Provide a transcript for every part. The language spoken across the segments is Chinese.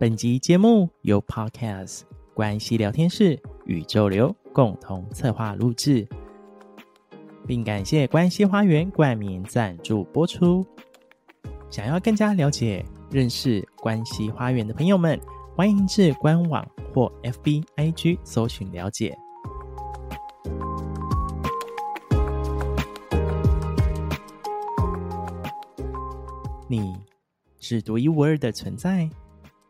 本集节目由 Podcast 关系聊天室宇宙流共同策划录制，并感谢关系花园冠名赞助播出。想要更加了解、认识关系花园的朋友们，欢迎至官网或 FB IG 搜寻了解。你是独一无二的存在。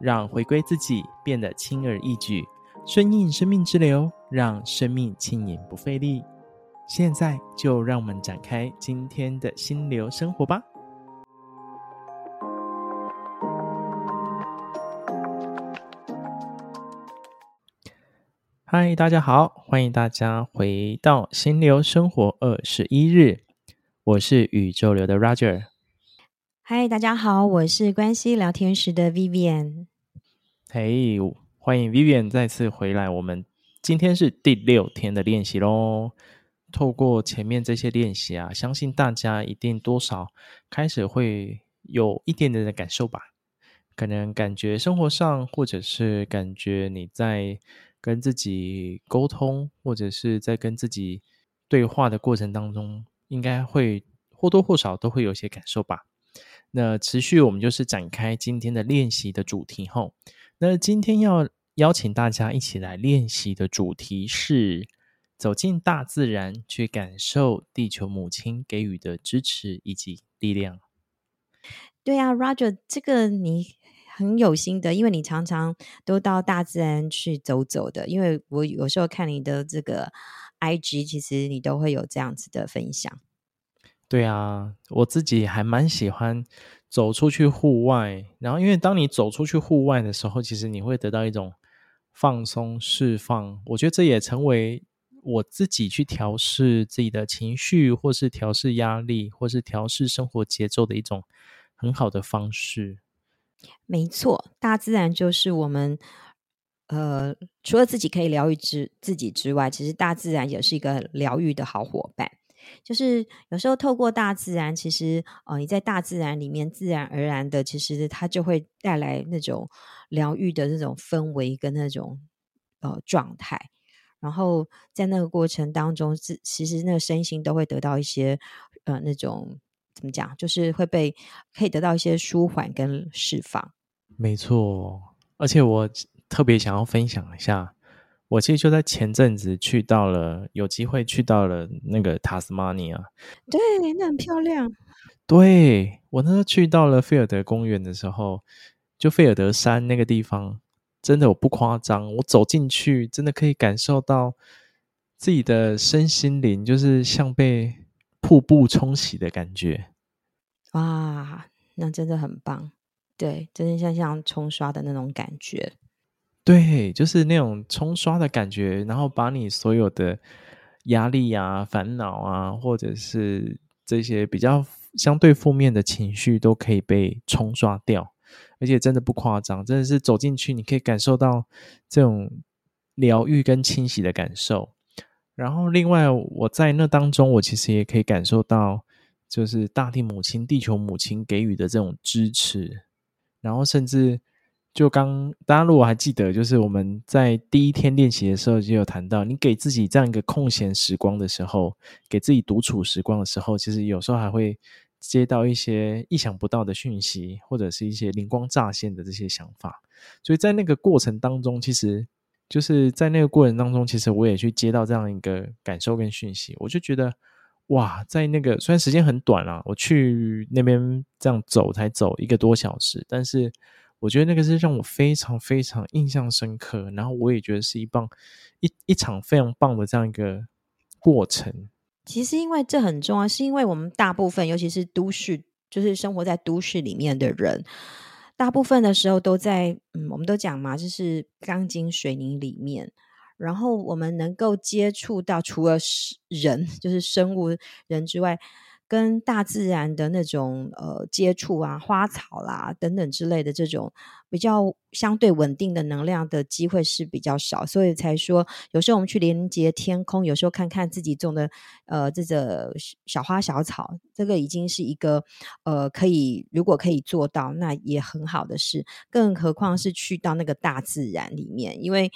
让回归自己变得轻而易举，顺应生命之流，让生命轻盈不费力。现在就让我们展开今天的心流生活吧。嗨，大家好，欢迎大家回到心流生活二十一日，我是宇宙流的 Roger。嗨，大家好，我是关系聊天室的 Vivian。嘿欢迎 Vivian 再次回来。我们今天是第六天的练习喽。透过前面这些练习啊，相信大家一定多少开始会有一点点的感受吧。可能感觉生活上，或者是感觉你在跟自己沟通，或者是在跟自己对话的过程当中，应该会或多或少都会有些感受吧。那持续，我们就是展开今天的练习的主题后。那今天要邀请大家一起来练习的主题是走进大自然，去感受地球母亲给予的支持以及力量。对啊，Roger，这个你很有心的，因为你常常都到大自然去走走的。因为我有时候看你的这个 IG，其实你都会有这样子的分享。对啊，我自己还蛮喜欢。走出去户外，然后因为当你走出去户外的时候，其实你会得到一种放松、释放。我觉得这也成为我自己去调试自己的情绪，或是调试压力，或是调试生活节奏的一种很好的方式。没错，大自然就是我们，呃，除了自己可以疗愈之自己之外，其实大自然也是一个疗愈的好伙伴。就是有时候透过大自然，其实呃，你在大自然里面自然而然的，其实它就会带来那种疗愈的那种氛围跟那种呃状态。然后在那个过程当中，是其实那个身心都会得到一些呃那种怎么讲，就是会被可以得到一些舒缓跟释放。没错，而且我特别想要分享一下。我其实就在前阵子去到了，有机会去到了那个塔斯马尼亚。对，那很漂亮。对，我那时候去到了菲尔德公园的时候，就菲尔德山那个地方，真的我不夸张，我走进去，真的可以感受到自己的身心灵，就是像被瀑布冲洗的感觉。哇，那真的很棒。对，真的像像冲刷的那种感觉。对，就是那种冲刷的感觉，然后把你所有的压力啊、烦恼啊，或者是这些比较相对负面的情绪，都可以被冲刷掉。而且真的不夸张，真的是走进去，你可以感受到这种疗愈跟清洗的感受。然后，另外我在那当中，我其实也可以感受到，就是大地母亲、地球母亲给予的这种支持，然后甚至。就刚大家如果还记得，就是我们在第一天练习的时候就有谈到，你给自己这样一个空闲时光的时候，给自己独处时光的时候，其实有时候还会接到一些意想不到的讯息，或者是一些灵光乍现的这些想法。所以在那个过程当中，其实就是在那个过程当中，其实我也去接到这样一个感受跟讯息，我就觉得哇，在那个虽然时间很短啊，我去那边这样走才走一个多小时，但是。我觉得那个是让我非常非常印象深刻，然后我也觉得是一棒一一场非常棒的这样一个过程。其实因为这很重要，是因为我们大部分尤其是都市，就是生活在都市里面的人，大部分的时候都在，嗯，我们都讲嘛，就是钢筋水泥里面。然后我们能够接触到，除了人，就是生物人之外，跟大自然的那种呃接触啊，花草啦等等之类的这种比较相对稳定的能量的机会是比较少，所以才说有时候我们去连接天空，有时候看看自己种的呃这个小花小草，这个已经是一个呃可以如果可以做到，那也很好的事，更何况是去到那个大自然里面，因为。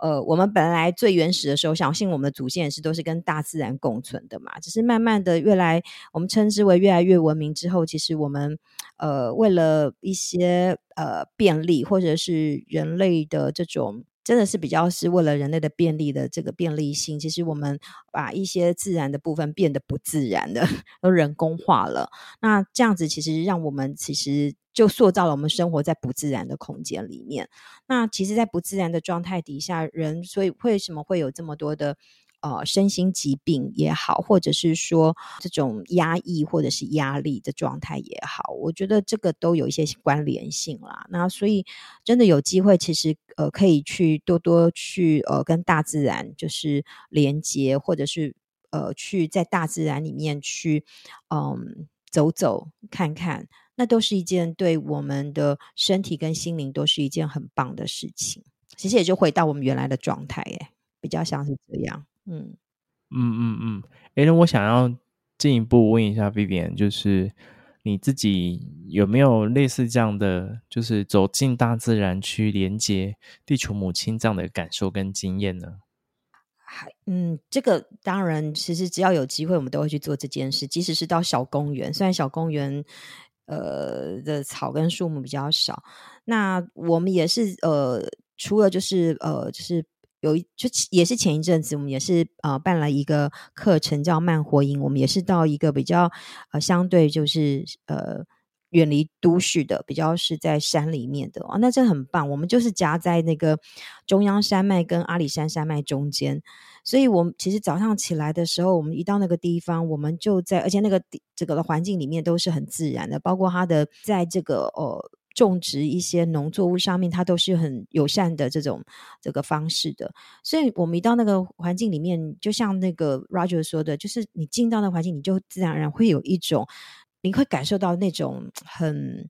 呃，我们本来最原始的时候，相信我们的祖先也是都是跟大自然共存的嘛。只是慢慢的，越来我们称之为越来越文明之后，其实我们呃，为了一些呃便利，或者是人类的这种。真的是比较是为了人类的便利的这个便利性，其实我们把一些自然的部分变得不自然的，都人工化了。那这样子其实让我们其实就塑造了我们生活在不自然的空间里面。那其实，在不自然的状态底下，人所以为什么会有这么多的？呃，身心疾病也好，或者是说这种压抑或者是压力的状态也好，我觉得这个都有一些关联性啦。那所以真的有机会，其实呃可以去多多去呃跟大自然就是连接，或者是呃去在大自然里面去嗯走走看看，那都是一件对我们的身体跟心灵都是一件很棒的事情。其实也就回到我们原来的状态，耶，比较像是这样。嗯嗯嗯嗯，哎、嗯，那、嗯、我想要进一步问一下 Vivian，就是你自己有没有类似这样的，就是走进大自然去连接地球母亲这样的感受跟经验呢？还嗯，这个当然，其实只要有机会，我们都会去做这件事，即使是到小公园，虽然小公园呃的草跟树木比较少，那我们也是呃，除了就是呃，就是。有一就也是前一阵子，我们也是呃办了一个课程叫慢活营，我们也是到一个比较呃相对就是呃远离都市的，比较是在山里面的哦，那这很棒。我们就是夹在那个中央山脉跟阿里山山脉中间，所以我们其实早上起来的时候，我们一到那个地方，我们就在，而且那个这个的环境里面都是很自然的，包括它的在这个呃。种植一些农作物上面，它都是很友善的这种这个方式的。所以，我们一到那个环境里面，就像那个 Roger 说的，就是你进到那环境，你就自然而然会有一种，你会感受到那种很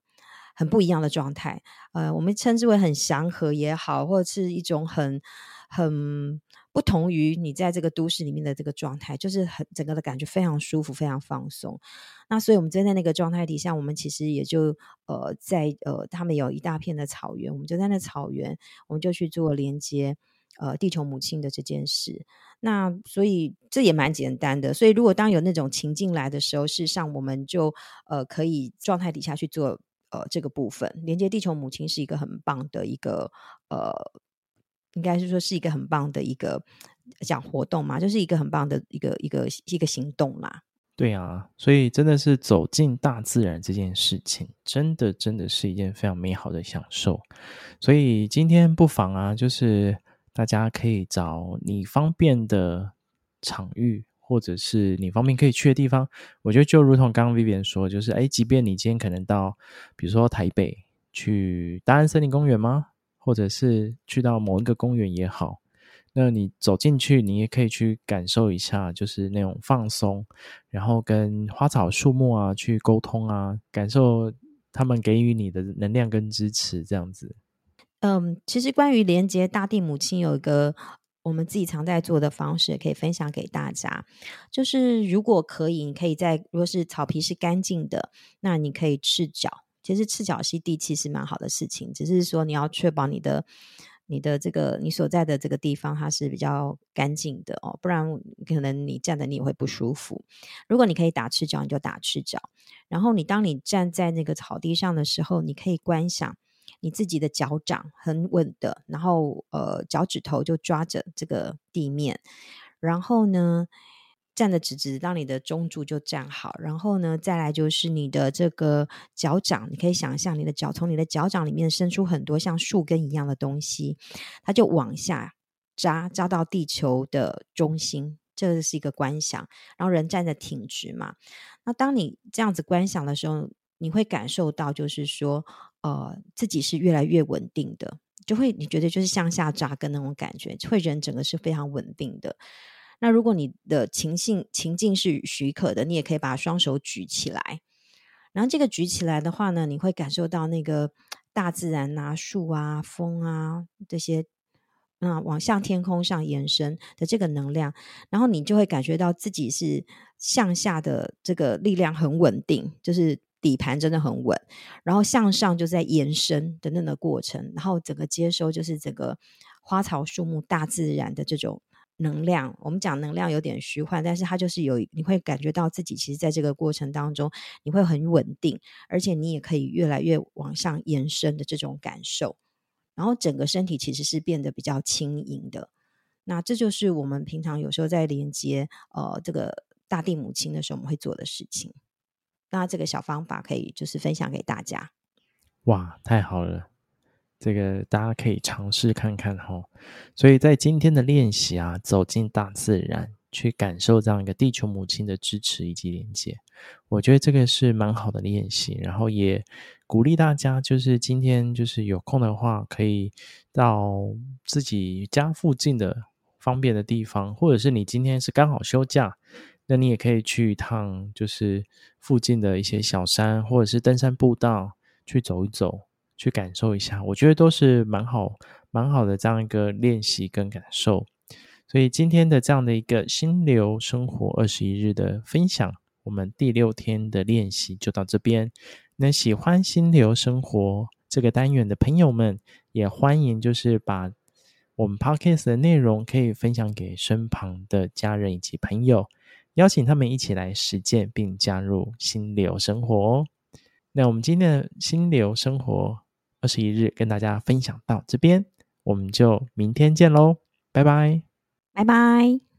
很不一样的状态。呃，我们称之为很祥和也好，或者是一种很很。不同于你在这个都市里面的这个状态，就是很整个的感觉非常舒服，非常放松。那所以我们站在那个状态底下，我们其实也就呃在呃他们有一大片的草原，我们就在那草原，我们就去做连接呃地球母亲的这件事。那所以这也蛮简单的。所以如果当有那种情境来的时候，事实上我们就呃可以状态底下去做呃这个部分，连接地球母亲是一个很棒的一个呃。应该是说是一个很棒的一个讲活动嘛，就是一个很棒的一个一个一个行动啦。对啊，所以真的是走进大自然这件事情，真的真的是一件非常美好的享受。所以今天不妨啊，就是大家可以找你方便的场域，或者是你方便可以去的地方。我觉得就如同刚刚 Vivian 说，就是哎，即便你今天可能到，比如说台北去大安森林公园吗？或者是去到某一个公园也好，那你走进去，你也可以去感受一下，就是那种放松，然后跟花草树木啊去沟通啊，感受他们给予你的能量跟支持，这样子。嗯，其实关于连接大地母亲，有一个我们自己常在做的方式，可以分享给大家。就是如果可以，你可以在如果是草皮是干净的，那你可以赤脚。其实赤脚吸地气是蛮好的事情，只是说你要确保你的、你的这个你所在的这个地方它是比较干净的哦，不然可能你站的你也会不舒服。如果你可以打赤脚，你就打赤脚。然后你当你站在那个草地上的时候，你可以观想你自己的脚掌很稳的，然后呃脚趾头就抓着这个地面，然后呢，站得直直，让你的中柱就站好。然后呢，再来就是你的这个脚掌，你可以想象你的脚从你的脚掌里面伸出很多像树根一样的东西，它就往下扎，扎到地球的中心。这是一个观想。然后人站得挺直嘛。那当你这样子观想的时候，你会感受到，就是说，呃自己是越来越稳定的，就会你觉得就是向下扎根那种感觉，会人整个是非常稳定的。那如果你的情境情境是许可的，你也可以把双手举起来，然后这个举起来的话呢，你会感受到那个大自然啊、树啊、风啊这些。那往向天空上延伸的这个能量，然后你就会感觉到自己是向下的这个力量很稳定，就是底盘真的很稳，然后向上就在延伸的那个过程，然后整个接收就是整个花草树木、大自然的这种能量。我们讲能量有点虚幻，但是它就是有你会感觉到自己其实在这个过程当中你会很稳定，而且你也可以越来越往上延伸的这种感受。然后整个身体其实是变得比较轻盈的，那这就是我们平常有时候在连接呃这个大地母亲的时候，我们会做的事情。那这个小方法可以就是分享给大家。哇，太好了，这个大家可以尝试看看哈。所以在今天的练习啊，走进大自然。去感受这样一个地球母亲的支持以及连接，我觉得这个是蛮好的练习。然后也鼓励大家，就是今天就是有空的话，可以到自己家附近的方便的地方，或者是你今天是刚好休假，那你也可以去一趟，就是附近的一些小山或者是登山步道去走一走，去感受一下。我觉得都是蛮好、蛮好的这样一个练习跟感受。所以今天的这样的一个心流生活二十一日的分享，我们第六天的练习就到这边。那喜欢心流生活这个单元的朋友们，也欢迎就是把我们 Podcast 的内容可以分享给身旁的家人以及朋友，邀请他们一起来实践并加入心流生活哦。那我们今天的心流生活二十一日跟大家分享到这边，我们就明天见喽，拜拜。拜拜。